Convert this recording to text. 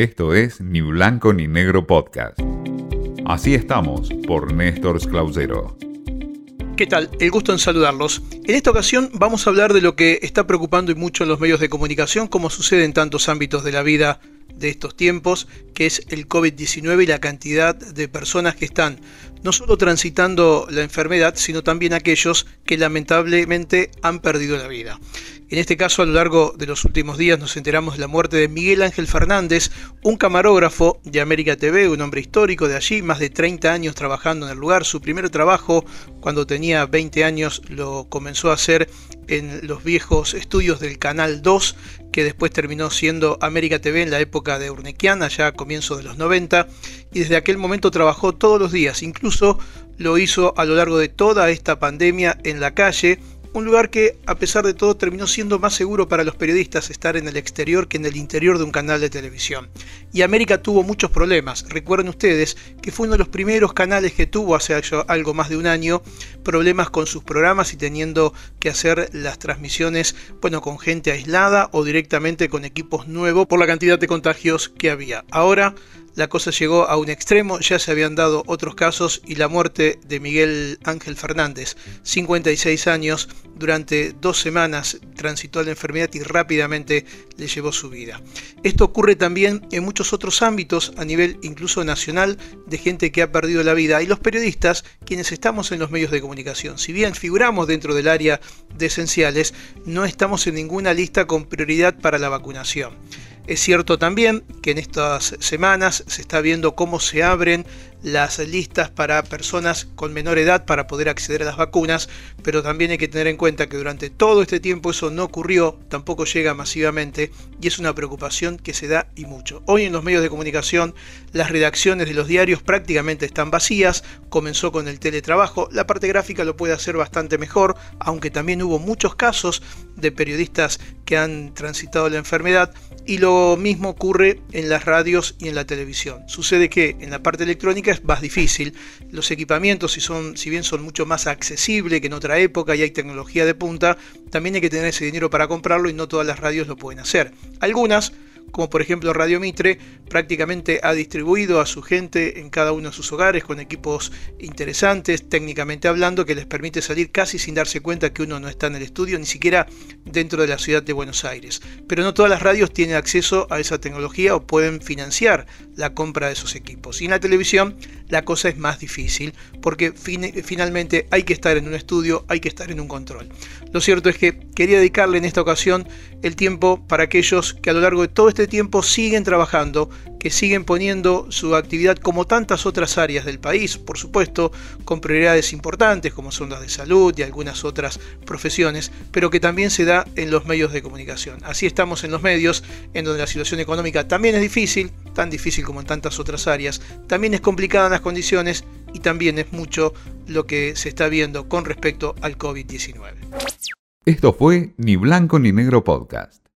Esto es Ni Blanco ni Negro Podcast. Así estamos por Néstor Clausero. ¿Qué tal? El gusto en saludarlos. En esta ocasión vamos a hablar de lo que está preocupando y mucho en los medios de comunicación, como sucede en tantos ámbitos de la vida de estos tiempos, que es el COVID-19 y la cantidad de personas que están no solo transitando la enfermedad, sino también aquellos que lamentablemente han perdido la vida. En este caso, a lo largo de los últimos días nos enteramos de la muerte de Miguel Ángel Fernández, un camarógrafo de América TV, un hombre histórico de allí, más de 30 años trabajando en el lugar. Su primer trabajo, cuando tenía 20 años, lo comenzó a hacer en los viejos estudios del Canal 2, que después terminó siendo América TV en la época de Urnequian, allá a comienzos de los 90, y desde aquel momento trabajó todos los días, incluso lo hizo a lo largo de toda esta pandemia en la calle, un lugar que, a pesar de todo, terminó siendo más seguro para los periodistas estar en el exterior que en el interior de un canal de televisión. Y América tuvo muchos problemas. Recuerden ustedes que fue uno de los primeros canales que tuvo hace algo más de un año problemas con sus programas y teniendo que hacer las transmisiones, bueno, con gente aislada o directamente con equipos nuevos por la cantidad de contagios que había. Ahora la cosa llegó a un extremo, ya se habían dado otros casos y la muerte de Miguel Ángel Fernández, 56 años, durante dos semanas transitó la enfermedad y rápidamente le llevó su vida. Esto ocurre también en muchos otros ámbitos a nivel incluso nacional de gente que ha perdido la vida y los periodistas, quienes estamos en los medios de comunicación, si bien figuramos dentro del área de esenciales, no estamos en ninguna lista con prioridad para la vacunación. Es cierto también que en estas semanas se está viendo cómo se abren las listas para personas con menor edad para poder acceder a las vacunas, pero también hay que tener en cuenta que durante todo este tiempo eso no ocurrió, tampoco llega masivamente y es una preocupación que se da y mucho. Hoy en los medios de comunicación las redacciones de los diarios prácticamente están vacías, comenzó con el teletrabajo, la parte gráfica lo puede hacer bastante mejor, aunque también hubo muchos casos de periodistas que han transitado la enfermedad y lo mismo ocurre en las radios y en la televisión. Sucede que en la parte electrónica es más difícil. Los equipamientos, si, son, si bien son mucho más accesibles que en otra época y hay tecnología de punta, también hay que tener ese dinero para comprarlo y no todas las radios lo pueden hacer. Algunas como por ejemplo Radio Mitre, prácticamente ha distribuido a su gente en cada uno de sus hogares con equipos interesantes, técnicamente hablando, que les permite salir casi sin darse cuenta que uno no está en el estudio, ni siquiera dentro de la ciudad de Buenos Aires. Pero no todas las radios tienen acceso a esa tecnología o pueden financiar la compra de esos equipos. Y en la televisión la cosa es más difícil, porque finalmente hay que estar en un estudio, hay que estar en un control. Lo cierto es que quería dedicarle en esta ocasión el tiempo para aquellos que a lo largo de todo este tiempo siguen trabajando, que siguen poniendo su actividad como tantas otras áreas del país, por supuesto, con prioridades importantes como son las de salud y algunas otras profesiones, pero que también se da en los medios de comunicación. Así estamos en los medios, en donde la situación económica también es difícil, tan difícil como en tantas otras áreas, también es complicada en las condiciones y también es mucho lo que se está viendo con respecto al COVID-19. Esto fue Ni Blanco ni Negro Podcast.